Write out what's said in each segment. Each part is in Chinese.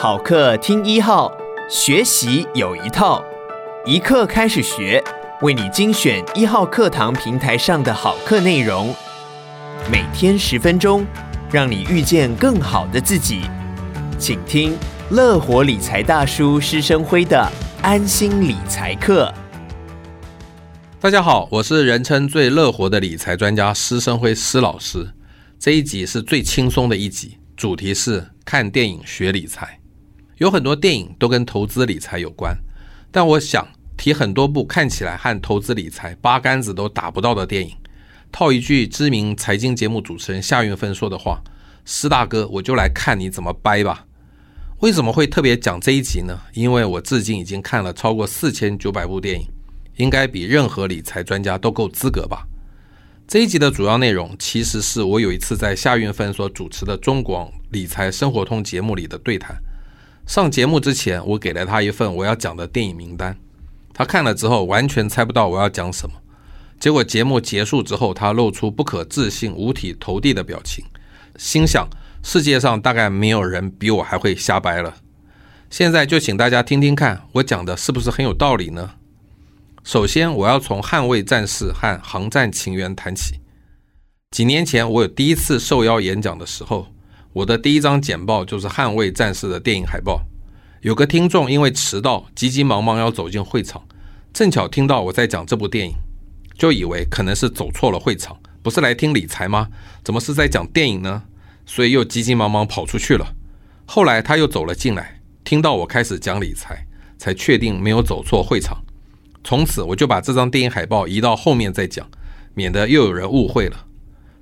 好课听一号，学习有一套，一课开始学，为你精选一号课堂平台上的好课内容，每天十分钟，让你遇见更好的自己。请听乐活理财大叔施生辉的安心理财课。大家好，我是人称最乐活的理财专家施生辉施老师。这一集是最轻松的一集，主题是看电影学理财。有很多电影都跟投资理财有关，但我想提很多部看起来和投资理财八竿子都打不到的电影。套一句知名财经节目主持人夏运芬说的话：“施大哥，我就来看你怎么掰吧。”为什么会特别讲这一集呢？因为我至今已经看了超过四千九百部电影，应该比任何理财专家都够资格吧。这一集的主要内容，其实是我有一次在夏运芬所主持的中广理财生活通节目里的对谈。上节目之前，我给了他一份我要讲的电影名单，他看了之后完全猜不到我要讲什么。结果节目结束之后，他露出不可置信、五体投地的表情，心想世界上大概没有人比我还会瞎掰了。现在就请大家听听看，我讲的是不是很有道理呢？首先，我要从《捍卫战士》和《航战情缘》谈起。几年前，我有第一次受邀演讲的时候，我的第一张简报就是《捍卫战士》的电影海报。有个听众因为迟到，急急忙忙要走进会场，正巧听到我在讲这部电影，就以为可能是走错了会场，不是来听理财吗？怎么是在讲电影呢？所以又急急忙忙跑出去了。后来他又走了进来，听到我开始讲理财，才确定没有走错会场。从此我就把这张电影海报移到后面再讲，免得又有人误会了。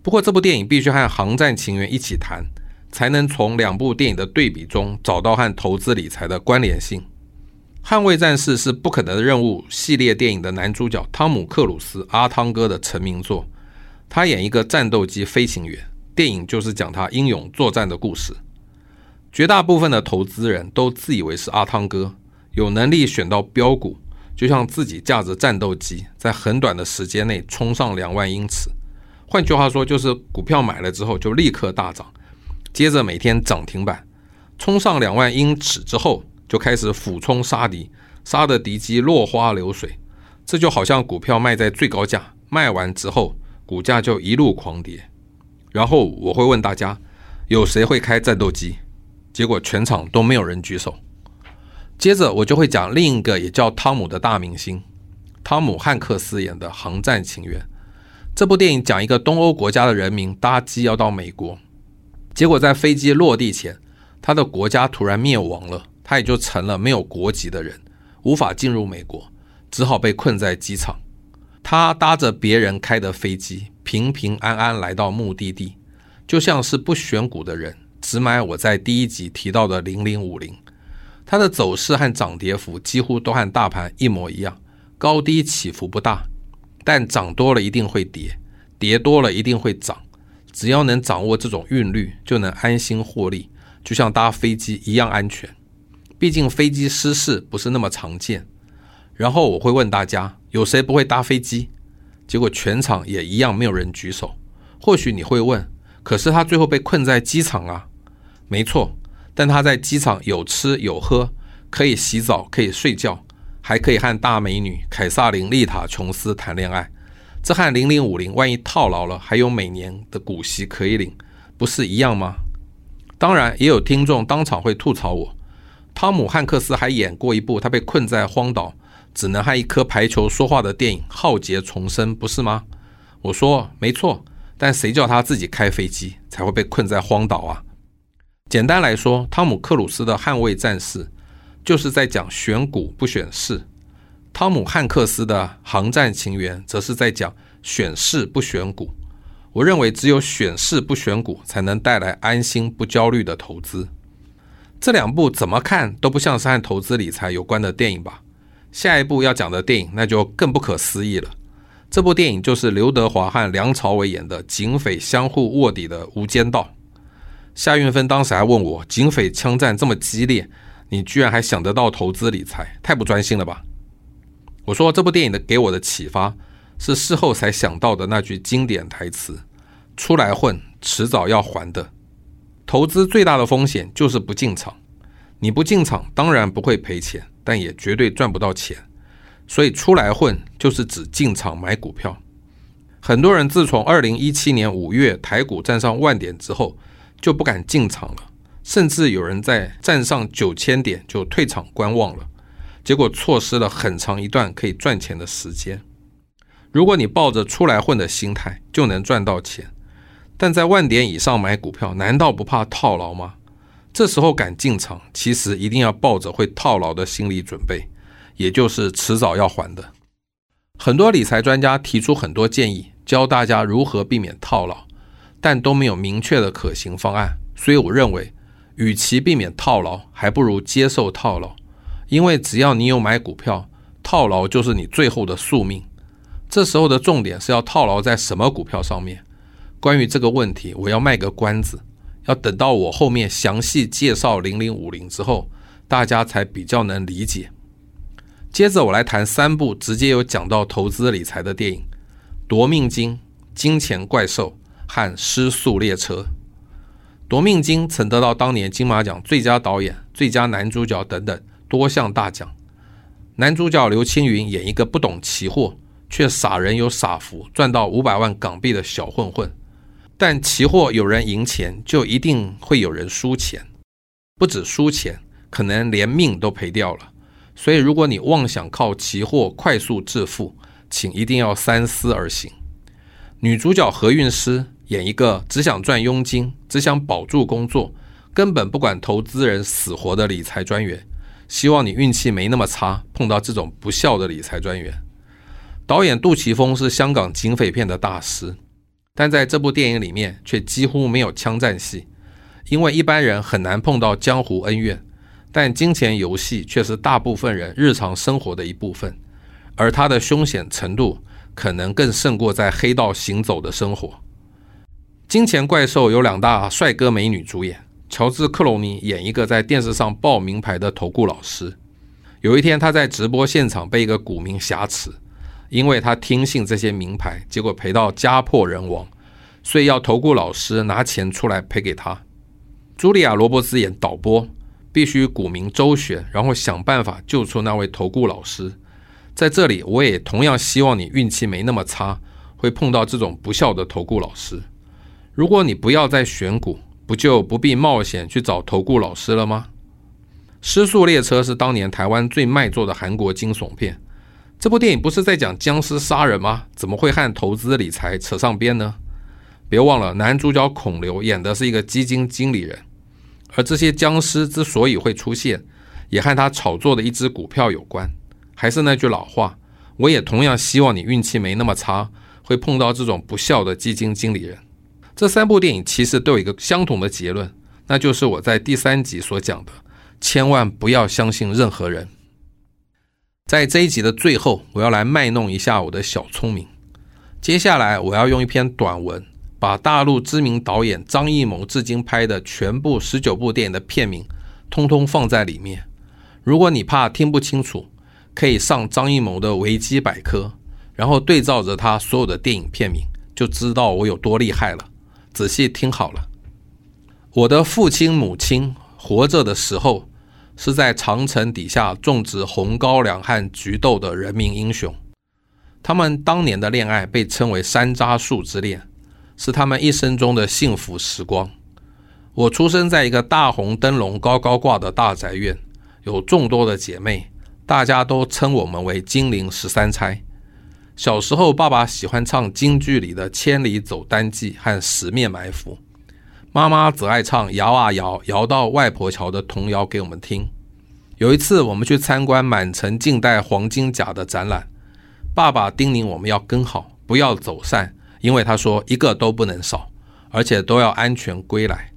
不过这部电影必须和《航战情缘》一起谈，才能从两部电影的对比中找到和投资理财的关联性。《捍卫战士》是《不可能的任务》系列电影的男主角汤姆·克鲁斯阿汤哥的成名作，他演一个战斗机飞行员，电影就是讲他英勇作战的故事。绝大部分的投资人都自以为是阿汤哥，有能力选到标股。就像自己驾着战斗机，在很短的时间内冲上两万英尺。换句话说，就是股票买了之后就立刻大涨，接着每天涨停板，冲上两万英尺之后就开始俯冲杀敌，杀得敌机落花流水。这就好像股票卖在最高价，卖完之后股价就一路狂跌。然后我会问大家，有谁会开战斗机？结果全场都没有人举手。接着我就会讲另一个也叫汤姆的大明星，汤姆汉克斯演的《航战情缘》。这部电影讲一个东欧国家的人民搭机要到美国，结果在飞机落地前，他的国家突然灭亡了，他也就成了没有国籍的人，无法进入美国，只好被困在机场。他搭着别人开的飞机，平平安安来到目的地，就像是不选股的人，只买我在第一集提到的零零五零。它的走势和涨跌幅几乎都和大盘一模一样，高低起伏不大，但涨多了一定会跌，跌多了一定会涨。只要能掌握这种韵律，就能安心获利，就像搭飞机一样安全。毕竟飞机失事不是那么常见。然后我会问大家，有谁不会搭飞机？结果全场也一样没有人举手。或许你会问，可是他最后被困在机场啊？没错。但他在机场有吃有喝，可以洗澡，可以睡觉，还可以和大美女凯萨琳·丽塔·琼斯谈恋爱。这和零零五零万一套牢了，还有每年的股息可以领，不是一样吗？当然，也有听众当场会吐槽我：汤姆·汉克斯还演过一部他被困在荒岛，只能和一颗排球说话的电影《浩劫重生》，不是吗？我说没错，但谁叫他自己开飞机才会被困在荒岛啊？简单来说，汤姆·克鲁斯的《捍卫战士》就是在讲选股不选市；汤姆·汉克斯的《航战情缘》则是在讲选市不选股。我认为，只有选市不选股，才能带来安心不焦虑的投资。这两部怎么看都不像是和投资理财有关的电影吧？下一部要讲的电影那就更不可思议了。这部电影就是刘德华和梁朝伟演的警匪相互卧底的《无间道》。夏运芬当时还问我：“警匪枪战这么激烈，你居然还想得到投资理财，太不专心了吧？”我说：“这部电影的给我的启发是事后才想到的那句经典台词：‘出来混，迟早要还的。’投资最大的风险就是不进场，你不进场，当然不会赔钱，但也绝对赚不到钱。所以出来混就是指进场买股票。很多人自从二零一七年五月台股站上万点之后，就不敢进场了，甚至有人在站上九千点就退场观望了，结果错失了很长一段可以赚钱的时间。如果你抱着出来混的心态，就能赚到钱。但在万点以上买股票，难道不怕套牢吗？这时候敢进场，其实一定要抱着会套牢的心理准备，也就是迟早要还的。很多理财专家提出很多建议，教大家如何避免套牢，但都没有明确的可行方案。所以我认为，与其避免套牢，还不如接受套牢，因为只要你有买股票，套牢就是你最后的宿命。这时候的重点是要套牢在什么股票上面？关于这个问题，我要卖个关子，要等到我后面详细介绍零零五零之后，大家才比较能理解。接着我来谈三部直接有讲到投资理财的电影：《夺命金》、《金钱怪兽》和《失速列车》。《夺命金》曾得到当年金马奖最佳导演、最佳男主角等等多项大奖。男主角刘青云演一个不懂期货。却傻人有傻福，赚到五百万港币的小混混。但期货有人赢钱，就一定会有人输钱，不止输钱，可能连命都赔掉了。所以，如果你妄想靠期货快速致富，请一定要三思而行。女主角何韵诗演一个只想赚佣金、只想保住工作、根本不管投资人死活的理财专员。希望你运气没那么差，碰到这种不孝的理财专员。导演杜琪峰是香港警匪片的大师，但在这部电影里面却几乎没有枪战戏，因为一般人很难碰到江湖恩怨，但金钱游戏却是大部分人日常生活的一部分，而它的凶险程度可能更胜过在黑道行走的生活。金钱怪兽有两大帅哥美女主演，乔治·克隆尼演一个在电视上报名牌的投顾老师，有一天他在直播现场被一个股民挟持。因为他听信这些名牌，结果赔到家破人亡，所以要投顾老师拿钱出来赔给他。茱莉亚·罗伯茨演导播，必须股民周旋，然后想办法救出那位投顾老师。在这里，我也同样希望你运气没那么差，会碰到这种不孝的投顾老师。如果你不要再选股，不就不必冒险去找投顾老师了吗？失速列车是当年台湾最卖座的韩国惊悚片。这部电影不是在讲僵尸杀人吗？怎么会和投资理财扯上边呢？别忘了，男主角孔刘演的是一个基金经理人，而这些僵尸之所以会出现，也和他炒作的一只股票有关。还是那句老话，我也同样希望你运气没那么差，会碰到这种不肖的基金经理人。这三部电影其实都有一个相同的结论，那就是我在第三集所讲的：千万不要相信任何人。在这一集的最后，我要来卖弄一下我的小聪明。接下来，我要用一篇短文，把大陆知名导演张艺谋至今拍的全部十九部电影的片名，通通放在里面。如果你怕听不清楚，可以上张艺谋的维基百科，然后对照着他所有的电影片名，就知道我有多厉害了。仔细听好了，我的父亲母亲活着的时候。是在长城底下种植红高粱和菊豆的人民英雄，他们当年的恋爱被称为山楂树之恋，是他们一生中的幸福时光。我出生在一个大红灯笼高高挂的大宅院，有众多的姐妹，大家都称我们为金陵十三钗。小时候，爸爸喜欢唱京剧里的《千里走单骑》和《十面埋伏》。妈妈则爱唱摇啊摇，摇到外婆桥的童谣给我们听。有一次，我们去参观满城尽带黄金甲的展览，爸爸叮咛我们要跟好，不要走散，因为他说一个都不能少，而且都要安全归来。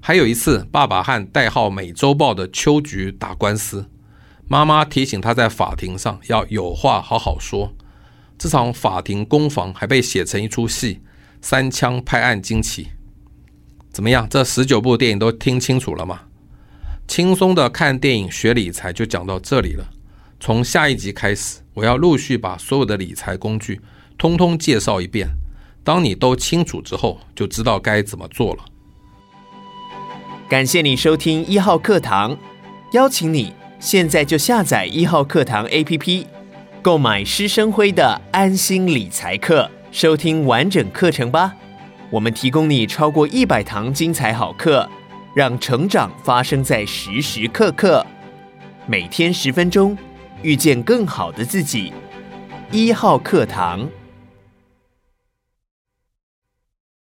还有一次，爸爸和代号《美洲豹》的秋菊打官司，妈妈提醒他在法庭上要有话好好说。这场法庭攻防还被写成一出戏，三枪拍案惊奇。怎么样？这十九部电影都听清楚了吗？轻松的看电影学理财就讲到这里了。从下一集开始，我要陆续把所有的理财工具通通介绍一遍。当你都清楚之后，就知道该怎么做了。感谢你收听一号课堂。邀请你现在就下载一号课堂 APP，购买施生辉的安心理财课，收听完整课程吧。我们提供你超过一百堂精彩好课，让成长发生在时时刻刻。每天十分钟，遇见更好的自己。一号课堂。